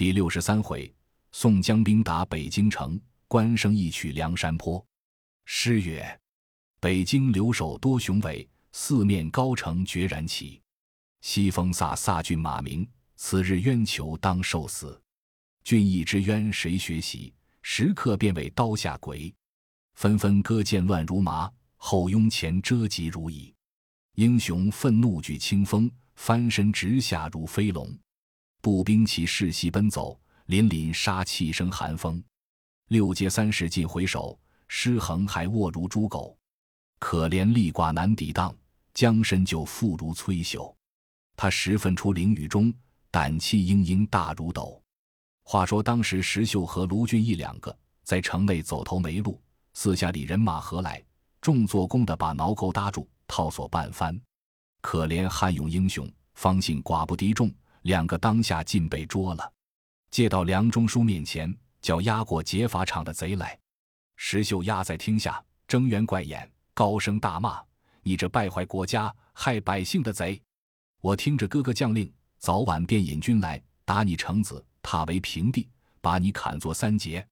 第六十三回，宋江兵打北京城，关胜一取梁山坡。诗曰：“北京留守多雄伟，四面高城决然起。西风飒飒骏马鸣，此日冤囚当受死。俊义之冤谁学习？时刻变为刀下鬼。纷纷割剑乱如麻，后拥前遮疾如蚁。英雄愤怒举清风，翻身直下如飞龙。”步兵骑势西奔走，凛凛杀气生寒风。六街三十尽回首，尸横还卧如猪狗。可怜力寡难抵挡，将身就缚如摧朽。他十分出囹圄中，胆气盈盈大如斗。话说当时石秀和卢俊义两个在城内走投没路，四下里人马何来，众做工的把挠钩搭住，套索半翻。可怜汉勇英雄，方信寡不敌众。两个当下尽被捉了，借到梁中书面前，叫押过劫法场的贼来。石秀压在厅下，睁圆怪眼，高声大骂：“你这败坏国家、害百姓的贼！我听着哥哥将令，早晚便引军来打你城子，踏为平地，把你砍作三截。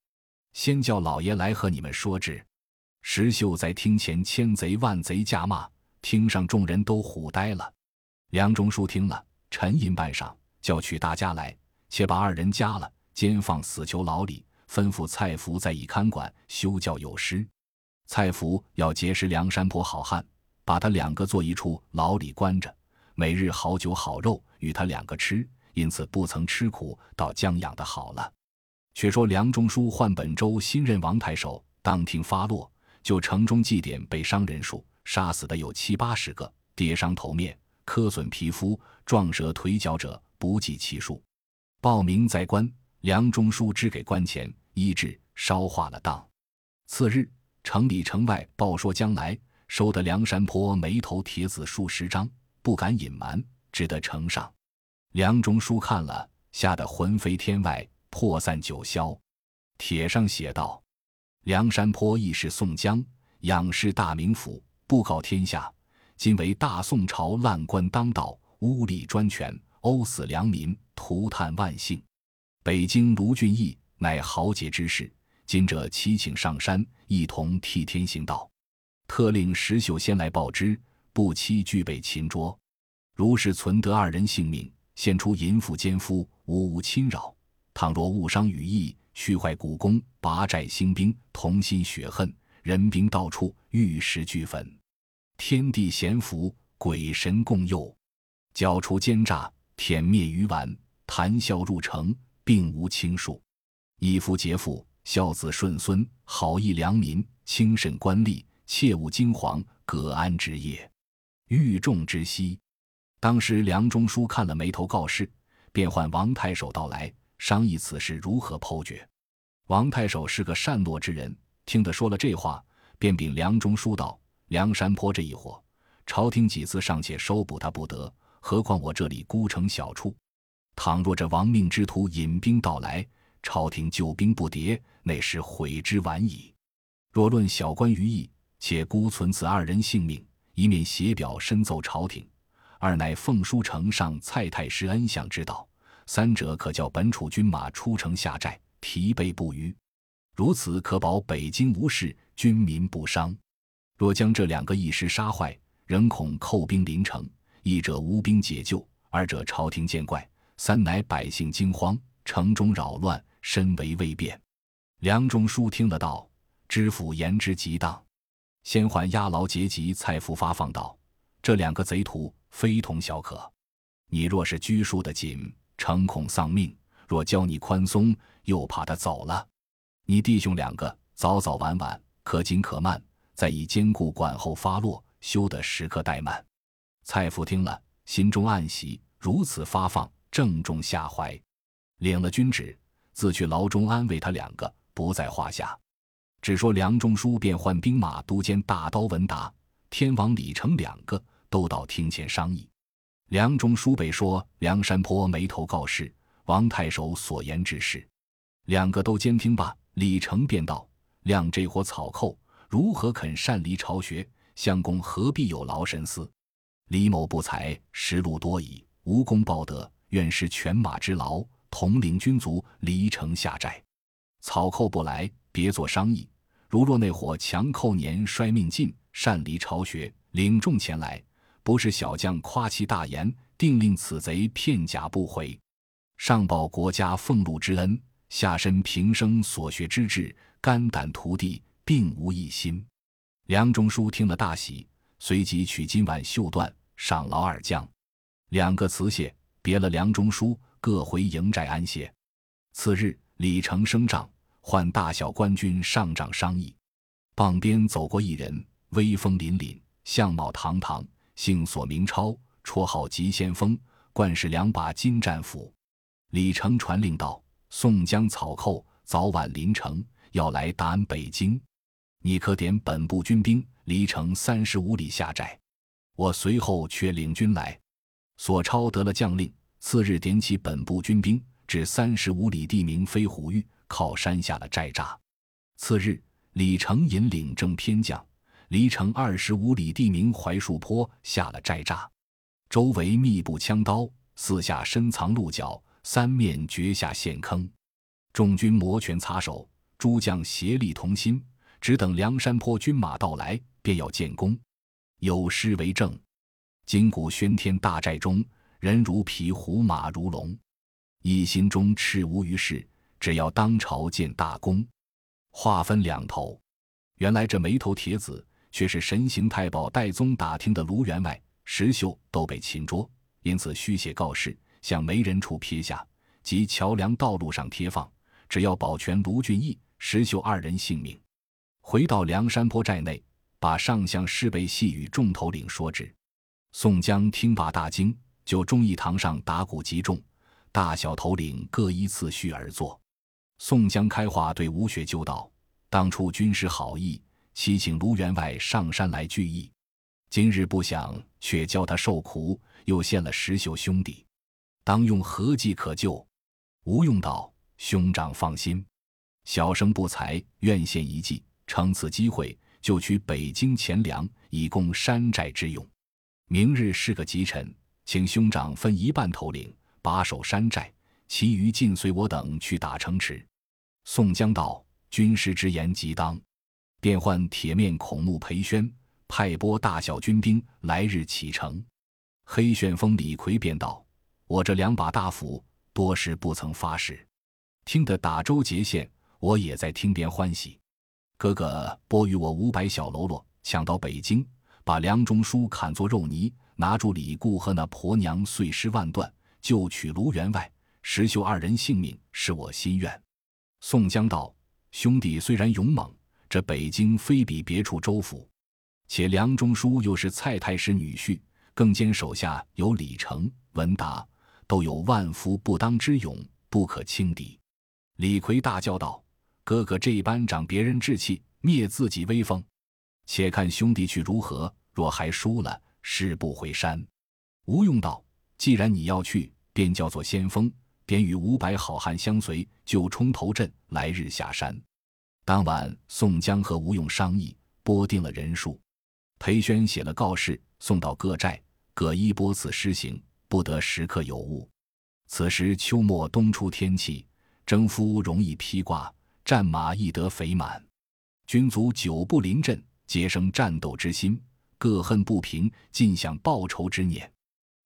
先叫老爷来和你们说之。”石秀在厅前千贼万贼驾骂，厅上众人都唬呆了。梁中书听了。沉吟半晌，叫取大家来，且把二人夹了，监放死囚牢里，吩咐蔡福在以看管，休教有失。蔡福要结识梁山泊好汉，把他两个做一处牢里关着，每日好酒好肉与他两个吃，因此不曾吃苦，倒将养的好了。却说梁中书换本州新任王太守，当庭发落，就城中祭典被伤人数，杀死的有七八十个，跌伤头面。磕损皮肤、撞折腿脚者不计其数，报名在官，梁中书支给官钱，医治烧化了当。次日，城里城外报说将来，收得梁山坡眉头帖子数十张，不敢隐瞒，只得呈上。梁中书看了，吓得魂飞天外，魄散九霄。帖上写道：“梁山坡亦是宋江，仰视大名府，布告天下。”今为大宋朝烂官当道，污吏专权，殴死良民，涂炭万姓。北京卢俊义乃豪杰之士，今者齐请上山，一同替天行道。特令石秀先来报之，不期俱被擒捉。如是存得二人性命，现出淫妇奸夫，无无侵扰。倘若误伤羽翼，虚坏古弓，拔寨兴兵，同心血恨，人兵到处，玉石俱焚。天地咸福，鬼神共佑，剿除奸诈，舔灭鱼丸，谈笑入城，并无轻数。义夫节妇，孝子顺孙，好义良民，轻慎官吏，切勿惊惶，葛安之业，欲众之息。当时梁中书看了眉头告示，便唤王太守到来，商议此事如何剖决。王太守是个善诺之人，听得说了这话，便禀梁中书道。梁山坡这一伙，朝廷几次尚且收捕他不得，何况我这里孤城小处？倘若这亡命之徒引兵到来，朝廷救兵不迭，那时悔之晚矣。若论小官于义，且孤存此二人性命，一面写表申奏朝廷；二乃奉书呈上蔡太师恩相之道，三者可叫本楚军马出城下寨，疲惫不虞。如此可保北京无事，军民不伤。若将这两个一时杀坏，仍恐寇兵临城，一者无兵解救，二者朝廷见怪，三乃百姓惊慌，城中扰乱，身为未便。梁中书听了道：“知府言之极当。”先还押牢劫籍蔡福发放道：“这两个贼徒非同小可，你若是拘束的紧，诚恐丧命；若教你宽松，又怕他走了。你弟兄两个早早晚晚，可紧可慢。”再以坚固管后发落，休得时刻怠慢。蔡福听了，心中暗喜，如此发放，正中下怀。领了军旨，自去牢中安慰他两个，不在话下。只说梁中书便换兵马都监大刀文达、天王李成两个都到厅前商议。梁中书被说梁山坡眉头告示王太守所言之事，两个都监听罢。李成便道：“亮这伙草寇。”如何肯擅离巢穴？相公何必有劳神思？李某不才，实禄多矣，无功报德，愿施犬马之劳，统领军卒离城下寨。草寇不来，别作商议。如若那伙强寇年衰命尽，擅离巢穴，领众前来，不是小将夸其大言，定令此贼片甲不回。上报国家俸禄之恩，下身平生所学之志，肝胆涂地，并无一心。梁中书听了大喜，随即取金碗绣缎，赏劳二将。两个辞谢，别了梁中书，各回营寨安歇。次日，李成升帐，唤大小官军上帐商议。傍边走过一人，威风凛凛，相貌堂堂，姓索名超，绰号急先锋，冠是两把金战斧。李成传令道：“宋江草寇早晚临城，要来打俺北京。”你可点本部军兵离城三十五里下寨，我随后却领军来。索超得了将令，次日点起本部军兵至三十五里地名飞虎峪，靠山下了寨栅。次日，李成引领正偏将离城二十五里地名槐树坡下了寨栅，周围密布枪刀，四下深藏鹿角，三面掘下陷坑。众军摩拳擦手，诸将协力同心。只等梁山坡军马到来，便要建功。有诗为证：“金鼓喧天大寨中，人如皮，虎马如龙。一心中赤无于事，只要当朝建大功。”话分两头，原来这枚头帖子却是神行太保戴宗打听的卢员外、石秀都被擒捉，因此虚写告示，向没人处撇下，及桥梁道路上贴放，只要保全卢俊义、石秀二人性命。回到梁山坡寨内，把上相施备细与众头领说之。宋江听罢大惊，就忠义堂上打鼓集众，大小头领各依次序而坐。宋江开话对吴学究道：“当初军师好意，祈请卢员外上山来聚义，今日不想却教他受苦，又陷了石秀兄弟，当用何计可救？”吴用道：“兄长放心，小生不才，愿献一计。”乘此机会，就取北京钱粮，以供山寨之用。明日是个吉辰，请兄长分一半头领把守山寨，其余尽随我等去打城池。宋江道：“军师之言极当。”便唤铁面孔目裴宣，派拨大小军兵，来日启程。黑旋风李逵便道：“我这两把大斧，多时不曾发誓，听得打州节县，我也在听边欢喜。”哥哥拨与我五百小喽啰，抢到北京，把梁中书砍作肉泥，拿住李固和那婆娘碎尸万段，就取卢员外、石秀二人性命，是我心愿。宋江道：“兄弟虽然勇猛，这北京非比别处州府，且梁中书又是蔡太师女婿，更兼手下有李成、文达，都有万夫不当之勇，不可轻敌。”李逵大叫道。哥哥这般长别人志气，灭自己威风，且看兄弟去如何。若还输了，誓不回山。吴用道：“既然你要去，便叫做先锋，便与五百好汉相随，就冲头阵，来日下山。”当晚，宋江和吴用商议，拨定了人数。裴宣写了告示，送到各寨，各依拨次施行，不得时刻有误。此时秋末冬初天气，征夫容易披挂。战马易得肥满，军卒久不临阵，皆生战斗之心，各恨不平，尽享报仇之念。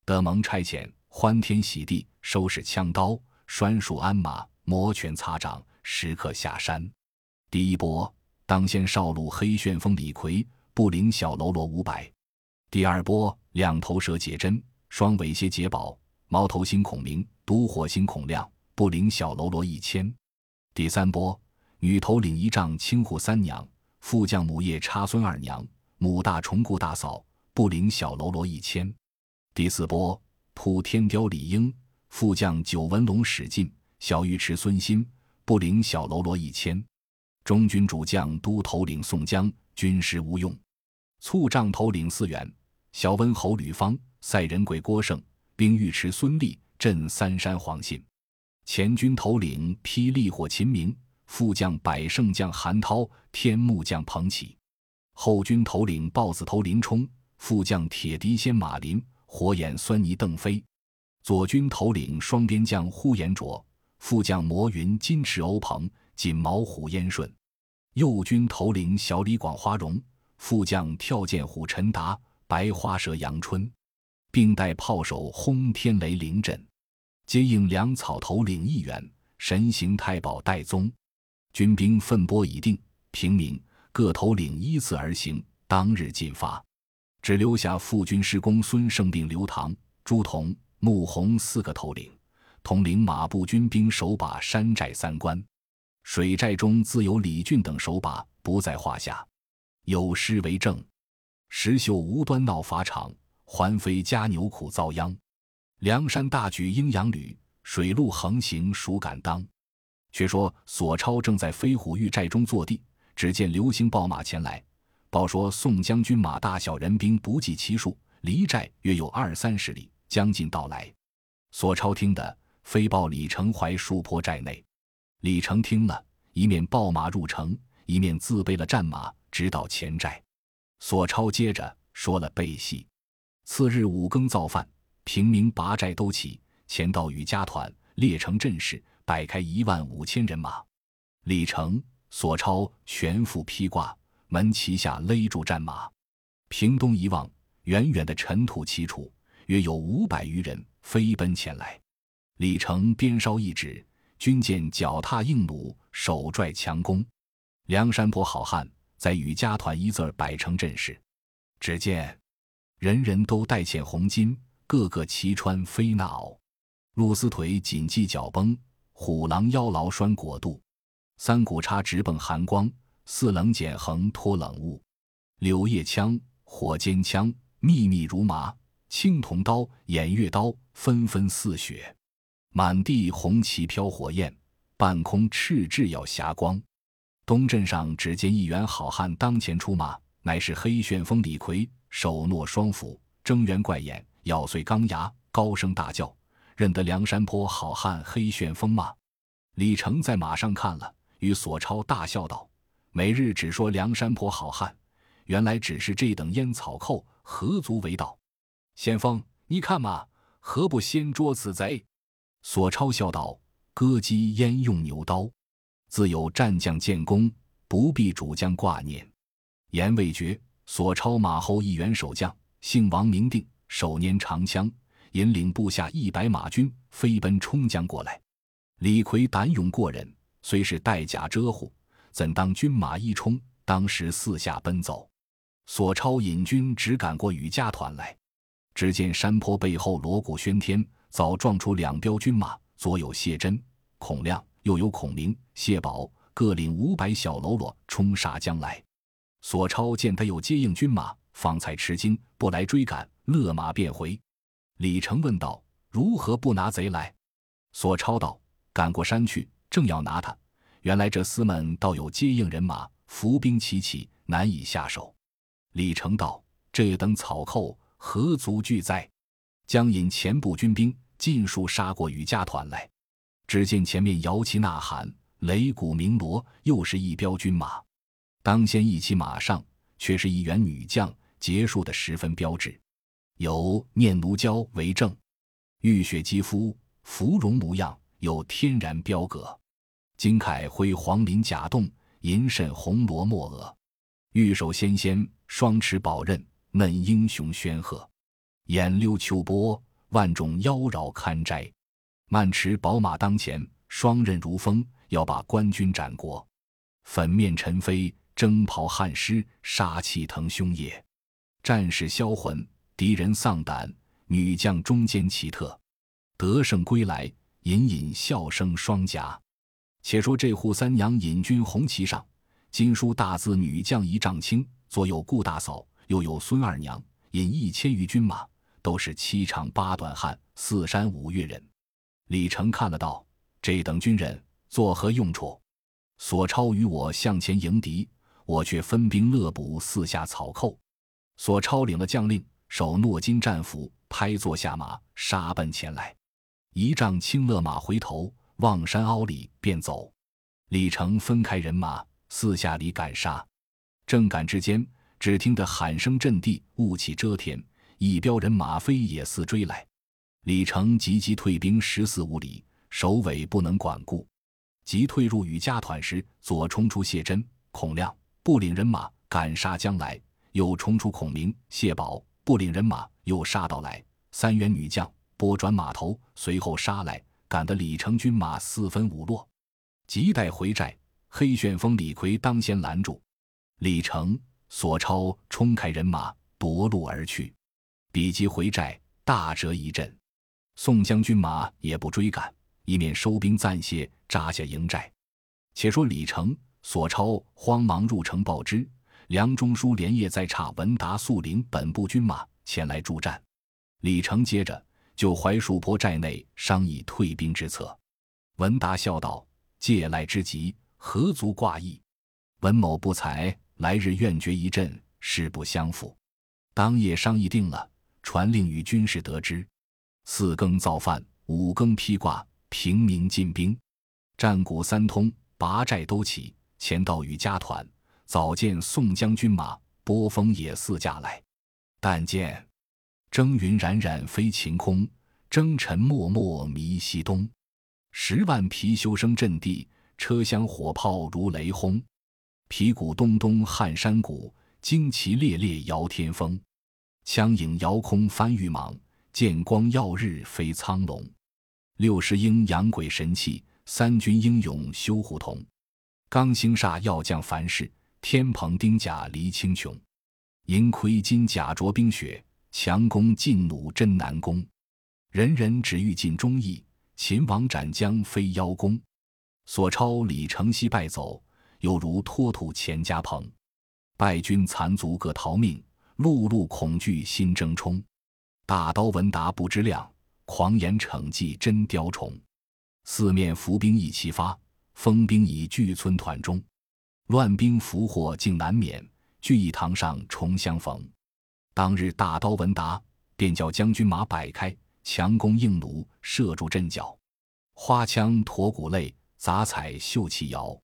得蒙差遣，欢天喜地，收拾枪刀，拴束鞍马，摩拳擦掌，时刻下山。第一波，当先少路黑旋风李逵，不领小喽啰五百；第二波，两头蛇解针，双尾蝎解宝，猫头星孔明，独火星孔亮，不领小喽啰一千；第三波。女头领一丈青扈三娘，副将母夜叉孙二娘，母大虫顾大嫂，不领小喽啰一千。第四波普天雕李英，副将九纹龙史进，小尉迟孙新，不领小喽啰一千。中军主将都头领宋江，军师吴用，簇帐头领四员，小温侯吕方，赛人鬼郭盛，兵尉迟孙立，镇三山黄信。前军头领霹雳火秦明。副将百胜将韩涛，天目将彭起，后军头领豹子头林冲，副将铁笛仙马林，火眼狻猊邓飞，左军头领双边将呼延灼，副将摩云、金翅欧鹏、锦毛虎燕顺；右军头领小李广花荣，副将跳涧虎陈达、白花蛇杨春，并带炮手轰天雷凌震，接应粮草头领一员神行太保戴宗。军兵分拨已定，平民各头领依次而行，当日进发，只留下副军师公孙胜、并刘唐、朱仝、穆弘四个头领。统领马步军兵守把山寨三关，水寨中自有李俊等守把，不在话下。有诗为证：“石秀无端闹法场，环飞加牛苦遭殃。梁山大举阴阳旅，水陆横行孰敢当？”却说索超正在飞虎峪寨中坐地，只见流星报马前来，报说宋将军马大小人兵不计其数，离寨约有二三十里，将近到来。索超听得。飞报李成怀树坡寨内，李成听了一面报马入城，一面自备了战马，直到前寨。索超接着说了背戏。次日五更造饭，平民拔寨都起，前到与家团列成阵势，摆开一万五千人马。李成、索超全副披挂，门旗下勒住战马。屏东一望，远远的尘土齐楚，约有五百余人飞奔前来。李成鞭梢一指，军舰脚踏硬弩，手拽强弓。梁山泊好汉在与家团一字儿摆成阵势。只见人人都戴嵌红巾，个个齐穿飞那袄，露丝腿紧系脚绷，虎狼腰牢拴裹肚，三股叉直蹦寒光，四棱剪横脱冷雾。柳叶枪、火尖枪密密如麻，青铜刀、偃月刀纷纷似雪。满地红旗飘火焰，半空赤炙耀霞光。东镇上只见一员好汉当前出马，乃是黑旋风李逵，手握双斧，睁圆怪眼，咬碎钢牙，高声大叫：“认得梁山坡好汉黑旋风吗？”李成在马上看了，与索超大笑道：“每日只说梁山坡好汉，原来只是这等烟草寇，何足为道？先锋，你看嘛，何不先捉此贼？”索超笑道：“割鸡焉用牛刀？自有战将建功，不必主将挂念。”言未绝，索超马后一员守将，姓王名定，手拈长枪，引领部下一百马军飞奔冲将过来。李逵胆勇过人，虽是带甲遮护，怎当军马一冲，当时四下奔走。索超引军只赶过雨家团来，只见山坡背后锣鼓喧天。早撞出两彪军马，左有谢真、孔亮，右有孔明、谢宝，各领五百小喽啰冲杀将来。索超见他有接应军马，方才吃惊，不来追赶，勒马便回。李成问道：“如何不拿贼来？”索超道：“赶过山去，正要拿他，原来这厮们倒有接应人马，伏兵齐起，难以下手。”李成道：“这等草寇何足惧哉？”将引前部军兵。尽数杀过雨家团来，只见前面摇旗呐喊，擂鼓鸣锣，又是一彪军马。当先一骑马上，却是一员女将，结束的十分标致，有念奴娇为证。玉雪肌肤，芙蓉模样，有天然标格。金铠辉黄鳞甲洞，银肾红罗墨额。玉手纤纤，双持宝刃，嫩英雄宣赫。眼溜秋波。万种妖娆堪摘，慢驰宝马当前，双刃如风，要把官军斩国。粉面尘飞，征袍汗湿，杀气腾胸也。战士销魂，敌人丧胆，女将中间奇特，得胜归来，隐隐笑声双颊。且说这扈三娘引军红旗上，金书大字“女将一丈青”，左有顾大嫂，右有孙二娘，引一千余军马。都是七长八短汉，四山五岳人。李成看了道：“这等军人作何用处？索超与我向前迎敌，我却分兵勒捕四下草寇。”索超领了将令，手诺金战斧，拍坐下马，杀奔前来。一丈青勒马回头，望山凹里便走。李成分开人马，四下里赶杀。正赶之间，只听得喊声震地，雾气遮天。一彪人马飞也似追来，李成急急退兵十四五里，首尾不能管顾。即退入与家团时，左冲出谢真、孔亮，不领人马赶杀将来；又冲出孔明、谢宝，不领人马又杀到来。三员女将拨转马头，随后杀来，赶得李成军马四分五落。急待回寨，黑旋风李逵当先拦住，李成、索超冲开人马夺路而去。比及回寨，大折一阵。宋将军马也不追赶，一面收兵暂歇，扎下营寨。且说李成、索超慌忙入城报知，梁中书连夜在差文达速领本部军马前来助战。李成接着就槐树坡寨内商议退兵之策。文达笑道：“借赖之急，何足挂意？文某不才，来日愿决一阵，誓不相负。”当夜商议定了，传令与军士得知。四更造饭，五更披挂，平民进兵，战鼓三通，拔寨都起，前到与家团，早见宋将军马，波峰也四驾来。但见征云冉冉飞晴空，征尘漠漠迷西东。十万貔貅声震地，车厢火炮如雷轰。皮鼓咚咚撼山谷，旌旗猎猎摇天风。枪影遥空翻玉蟒。剑光耀日飞苍龙，六十鹰扬鬼神气，三军英勇修胡同。刚星煞要将凡事，天蓬丁甲离青琼。银盔金甲着冰雪，强弓劲弩真难攻。人人只欲尽忠义，秦王斩将非邀功。索超李承熙败走，犹如脱土钱家棚。败军残卒各逃命，碌碌恐惧心争冲。大刀文达不知量，狂言逞计真雕虫。四面伏兵一齐发，封兵已聚村团中。乱兵伏祸竟难免，聚义堂上重相逢。当日大刀文达便叫将军马摆开，强弓硬弩射住阵脚，花枪驼骨擂，杂彩绣旗摇。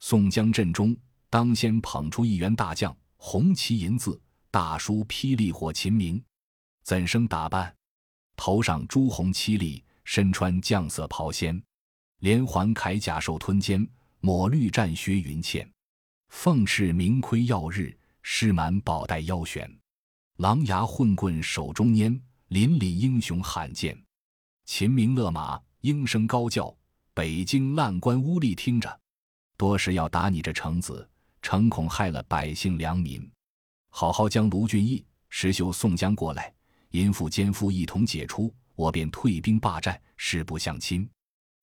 宋江阵中当先捧出一员大将，红旗银字，大书“霹雳火秦明”。怎生打扮？头上朱红漆立，身穿绛色袍仙，连环铠甲兽吞肩，抹绿战靴云茜，凤翅明盔耀日，狮满宝带腰悬，狼牙混棍手中拈，凛凛英雄罕见。秦明勒马，应声高叫，北京烂官污吏听着，多时要打你这城子，诚恐害了百姓良民。好好将卢俊义、石秀、宋江过来。淫妇奸夫一同解除，我便退兵霸占，誓不相侵。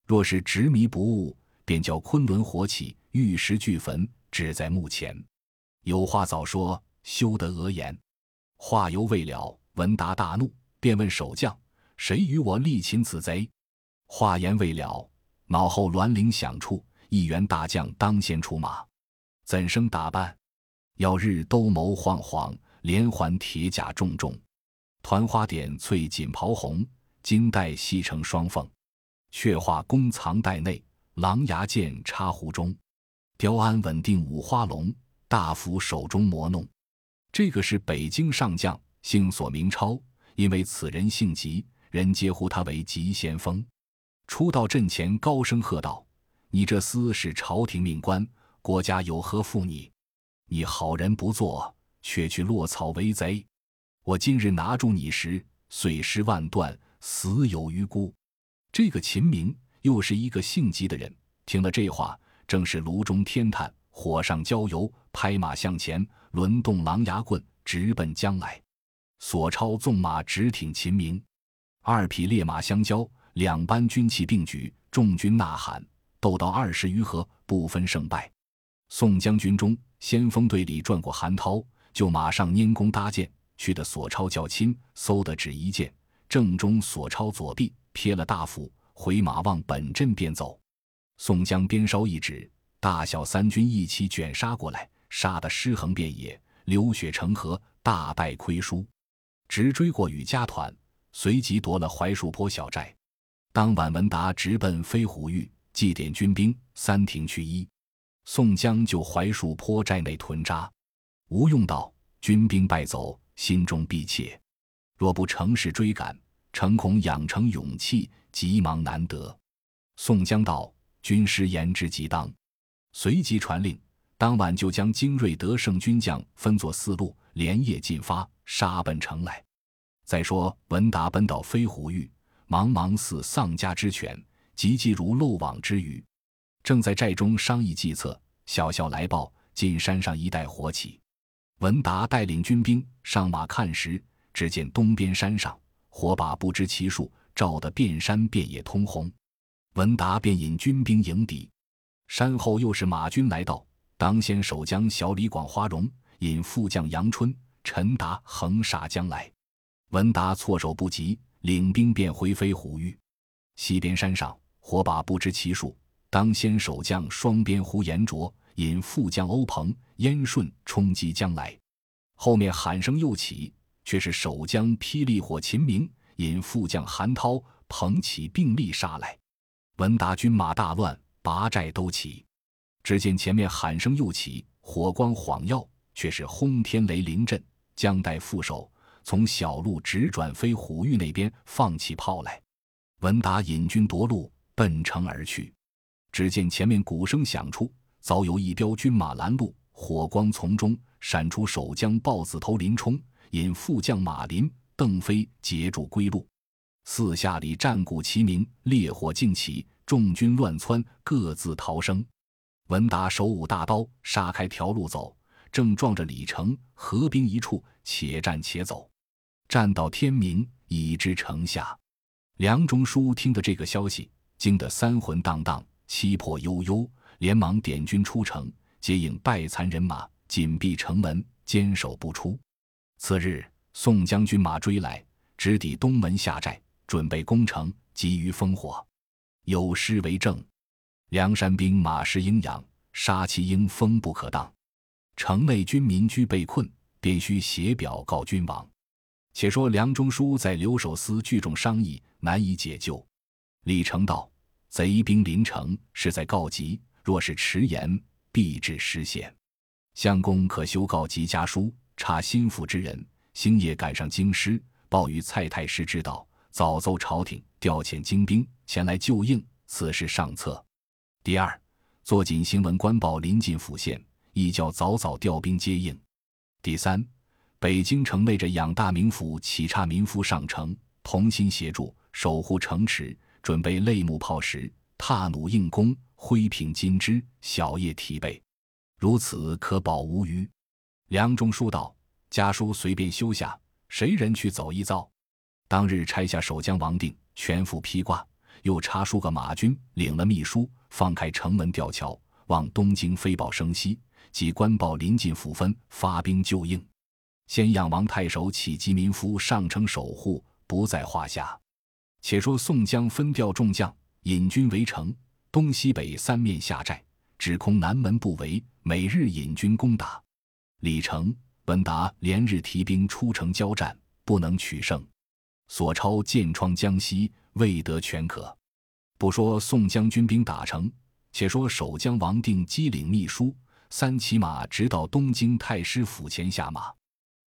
若是执迷不悟，便叫昆仑火起，玉石俱焚，只在目前。有话早说，休得讹言。话犹未了，文达大怒，便问守将：“谁与我力擒此贼？”话言未了，脑后銮铃响处，一员大将当先出马。怎生打扮？要日兜鍪晃晃，连环铁甲重重。团花点翠锦袍红，金带系成双凤，雀化弓藏袋内，狼牙剑插壶中。雕鞍稳定五花龙，大斧手中磨弄。这个是北京上将，姓索名超，因为此人性急，人皆呼他为急先锋。初到阵前，高声喝道：“你这厮是朝廷命官，国家有何负你？你好人不做，却去落草为贼。”我今日拿住你时，碎尸万段，死有余辜。这个秦明又是一个性急的人，听了这话，正是炉中添炭，火上浇油，拍马向前，抡动狼牙棍，直奔将来。索超纵马直挺秦明，二匹烈马相交，两班军旗并举，众军呐喊，斗到二十余合，不分胜败。宋将军中先锋队里转过韩涛，就马上拈弓搭箭。去的索超较轻，嗖的只一箭，正中索超左臂，撇了大斧，回马往本阵便走。宋江鞭梢一指，大小三军一起卷杀过来，杀得尸横遍野，流血成河，大败亏输，直追过雨家团，随即夺了槐树坡小寨。当晚，文达直奔飞虎峪祭奠军兵，三停去衣。宋江就槐树坡寨内屯扎。吴用道：“军兵败走。”心中必切，若不乘势追赶，诚恐养成勇气，急忙难得。宋江道：“军师言之极当。”随即传令，当晚就将精锐得胜军将分作四路，连夜进发，杀奔城来。再说文达奔到飞虎峪，茫茫似丧家之犬，急急如漏网之鱼，正在寨中商议计策。小校来报，进山上一带火起。文达带领军兵上马看时，只见东边山上火把不知其数，照得遍山遍野通红。文达便引军兵迎敌。山后又是马军来到，当先守将小李广花荣引副将杨春、陈达横杀将来。文达措手不及，领兵便回飞虎峪。西边山上火把不知其数，当先守将双边呼延灼引副将欧鹏、燕顺冲击将来。后面喊声又起，却是守将霹雳火秦明引副将韩涛、彭起并力杀来。文达军马大乱。拔寨都起，只见前面喊声又起，火光晃耀，却是轰天雷临阵。将带副手从小路直转飞虎峪那边放起炮来。文达引军夺路奔城而去。只见前面鼓声响处，早有一彪军马拦路，火光从中闪出守将豹子头林冲，引副将马林、邓飞截住归路。四下里战鼓齐鸣，烈火竞起。众军乱窜，各自逃生。文达手舞大刀，杀开条路走，正撞着李成合兵一处，且战且走。战到天明，已至城下。梁中书听得这个消息，惊得三魂荡荡，七魄悠悠，连忙点军出城，接应败残人马，紧闭城门，坚守不出。次日，宋将军马追来，直抵东门下寨，准备攻城，急于烽火。有诗为证：“梁山兵马势鹰扬，杀其鹰风不可当。城内军民居被困，便须写表告君王。”且说梁中书在留守司聚众商议，难以解救。李成道：“贼兵临城，是在告急。若是迟延，必致失陷。相公可修告急家书，差心腹之人星夜赶上京师，报与蔡太师知道。”早奏朝廷调遣精兵前来救应，此事上策。第二，坐紧新闻官报临近府县，亦叫早早调兵接应。第三，北京城内着养大名府启差民夫上城，同心协助守护城池，准备擂木炮石，踏弩硬弓，挥平金枝，小夜提备，如此可保无虞。梁中书道：“家书随便修下，谁人去走一遭？”当日拆下守将王定，全副披挂，又插书个马军，领了秘书，放开城门吊桥，往东京飞报声息，即官报临近府分，发兵救应。先养王太守起集民夫上城守护，不在话下。且说宋江分调众将，引军围城，东西北三面下寨，只空南门不围，每日引军攻打。李成、文达连日提兵出城交战，不能取胜。索超剑创江西，未得全可。不说宋江军兵打城，且说守将王定机领秘书三骑马，直到东京太师府前下马。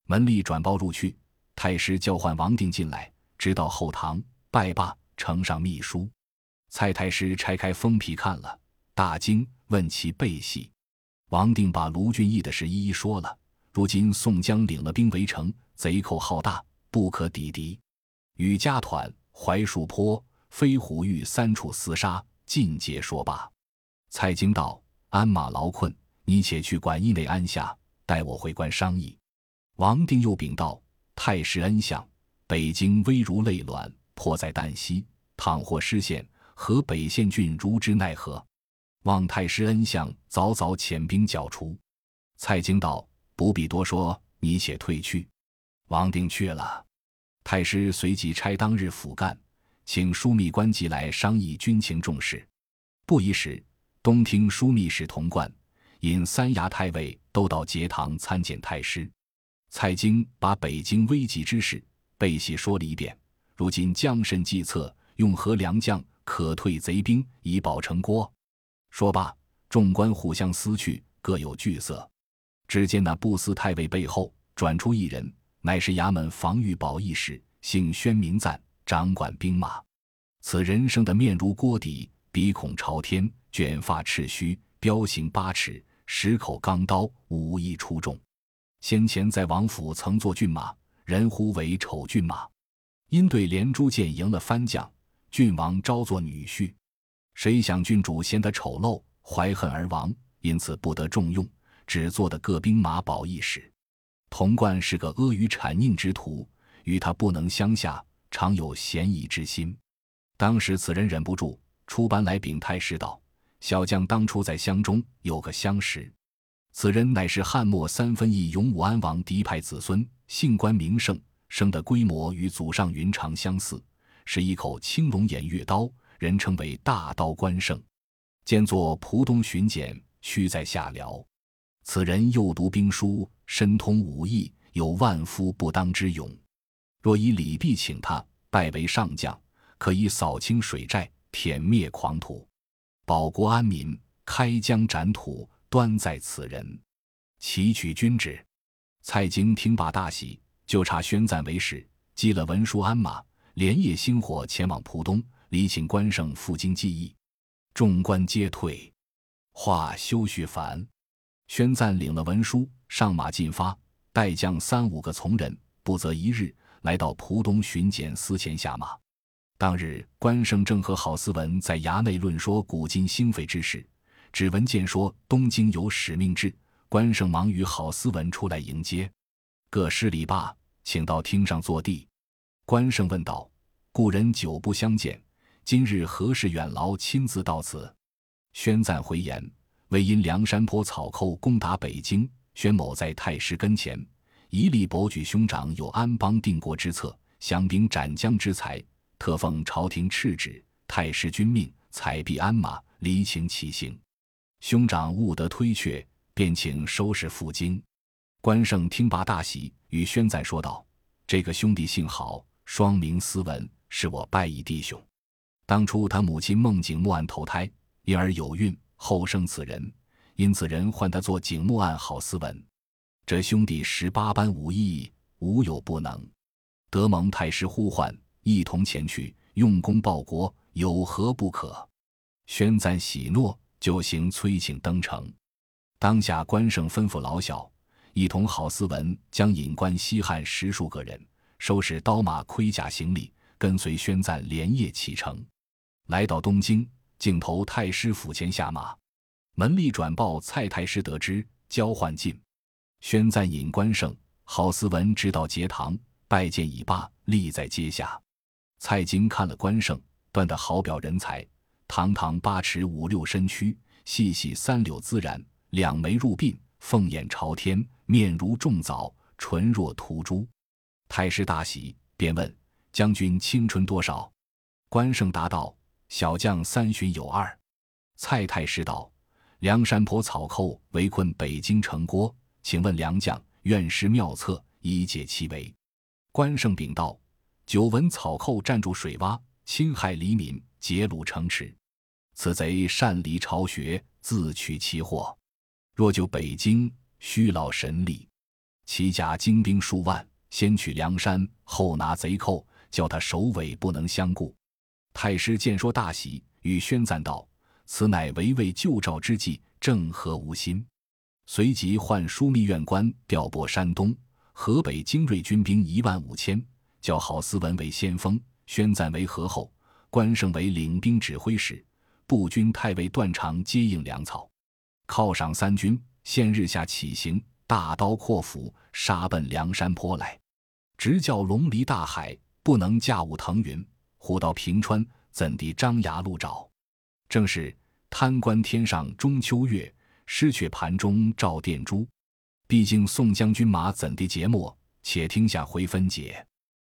门吏转报入去，太师叫唤王定进来，直到后堂拜罢，呈上秘书。蔡太师拆开封皮看了，大惊，问其背细。王定把卢俊义的事一一说了。如今宋江领了兵围城，贼寇浩大，不可抵敌。与家团、槐树坡、飞虎峪三处厮杀，尽皆说罢。蔡京道：“鞍马劳困，你且去馆驿内安下，待我回关商议。”王定又禀道：“太师恩相，北京危如累卵，迫在旦夕。倘或失陷，河北县郡如之奈何？望太师恩相早早遣兵剿除。”蔡京道：“不必多说，你且退去。”王定去了。太师随即差当日府干，请枢密官即来商议军情重事。不一时，东厅枢密使童贯引三衙太尉都到节堂参见太师。蔡京把北京危急之事背细说了一遍。如今将身计策，用何良将可退贼兵，以保城郭？说罢，众官互相撕去，各有惧色。只见那布司太尉背后转出一人。乃是衙门防御保义使，姓宣名赞，掌管兵马。此人生的面如锅底，鼻孔朝天，卷发赤须，彪形八尺，十口钢刀，武艺出众。先前在王府曾做骏马，人呼为丑骏马。因对连珠箭赢了番将，郡王招做女婿。谁想郡主嫌他丑陋，怀恨而亡，因此不得重用，只做的各兵马保义使。童贯是个阿谀谄佞之徒，与他不能相下，常有嫌疑之心。当时此人忍不住出班来禀太师道：“小将当初在乡中有个相识。”此人乃是汉末三分义勇武安王嫡派子孙，姓关名胜，生的规模与祖上云长相似，是一口青龙偃月刀，人称为大刀关胜。兼作蒲东巡检，屈在下辽。此人又读兵书，深通武艺，有万夫不当之勇。若以礼毕请他拜为上将，可以扫清水寨，舔灭狂徒，保国安民，开疆展土。端在此人，齐取君旨。蔡京听罢大喜，就差宣赞为使，寄了文书鞍马，连夜星火前往浦东，礼请关胜赴京记忆。众官皆退，话休叙烦。宣赞领了文书，上马进发，带将三五个从人，不择一日，来到浦东巡检司前下马。当日，关胜正和郝思文在衙内论说古今兴废之事。只闻见说东京有使命至，关胜忙与郝思文出来迎接，各施礼罢，请到厅上坐地。关胜问道：“故人久不相见，今日何事远劳亲自到此？”宣赞回言：“为因梁山坡草寇攻打北京，宣某在太师跟前，一力博举兄长有安邦定国之策，降兵斩将之才，特奉朝廷敕旨，太师君命，采璧鞍马，离情骑行。”兄长误得推却，便请收拾赴京。关胜听罢大喜，与宣赞说道：“这个兄弟姓郝，双名斯文，是我拜义弟兄。当初他母亲孟景木案投胎，因而有孕，后生此人，因此人唤他做景木案郝思文。这兄弟十八般武艺，无有不能。得蒙太师呼唤，一同前去，用功报国，有何不可？”宣赞喜诺。就行催请登城，当下关胜吩咐老小，一同郝思文将引关西汉十数个人，收拾刀马盔甲行李，跟随宣赞连夜启程。来到东京，径投太师府前下马。门吏转报蔡太师得知，交换进。宣赞引关胜、郝思文直到节堂拜见已罢，立在阶下。蔡京看了关胜，断得好表人才。堂堂八尺五六身躯，细细三绺自然，两眉入鬓，凤眼朝天，面如重枣，唇若涂朱。太师大喜，便问将军青春多少？关胜答道：“小将三旬有二。”蔡太师道：“梁山泊草寇围困北京城郭，请问良将愿施妙策以解其围。”关胜禀道：“久闻草寇占住水洼，侵害黎民。”劫掳城池，此贼擅离巢穴，自取其祸。若救北京，需劳神力。其甲精兵数万，先取梁山，后拿贼寇，叫他首尾不能相顾。太师见说大喜，与宣赞道：“此乃围魏救赵之计，正合吾心。”随即唤枢密院官调拨山东、河北精锐军兵一万五千，叫郝思文为先锋，宣赞为合后。关胜为领兵指挥使，步军太尉段长接应粮草，犒赏三军。现日下起行，大刀阔斧，杀奔梁山坡来。直叫龙离大海，不能驾雾腾云；虎到平川，怎地张牙露爪？正是贪官天上中秋月，失却盘中照殿珠。毕竟宋将军马怎地节末？且听下回分解。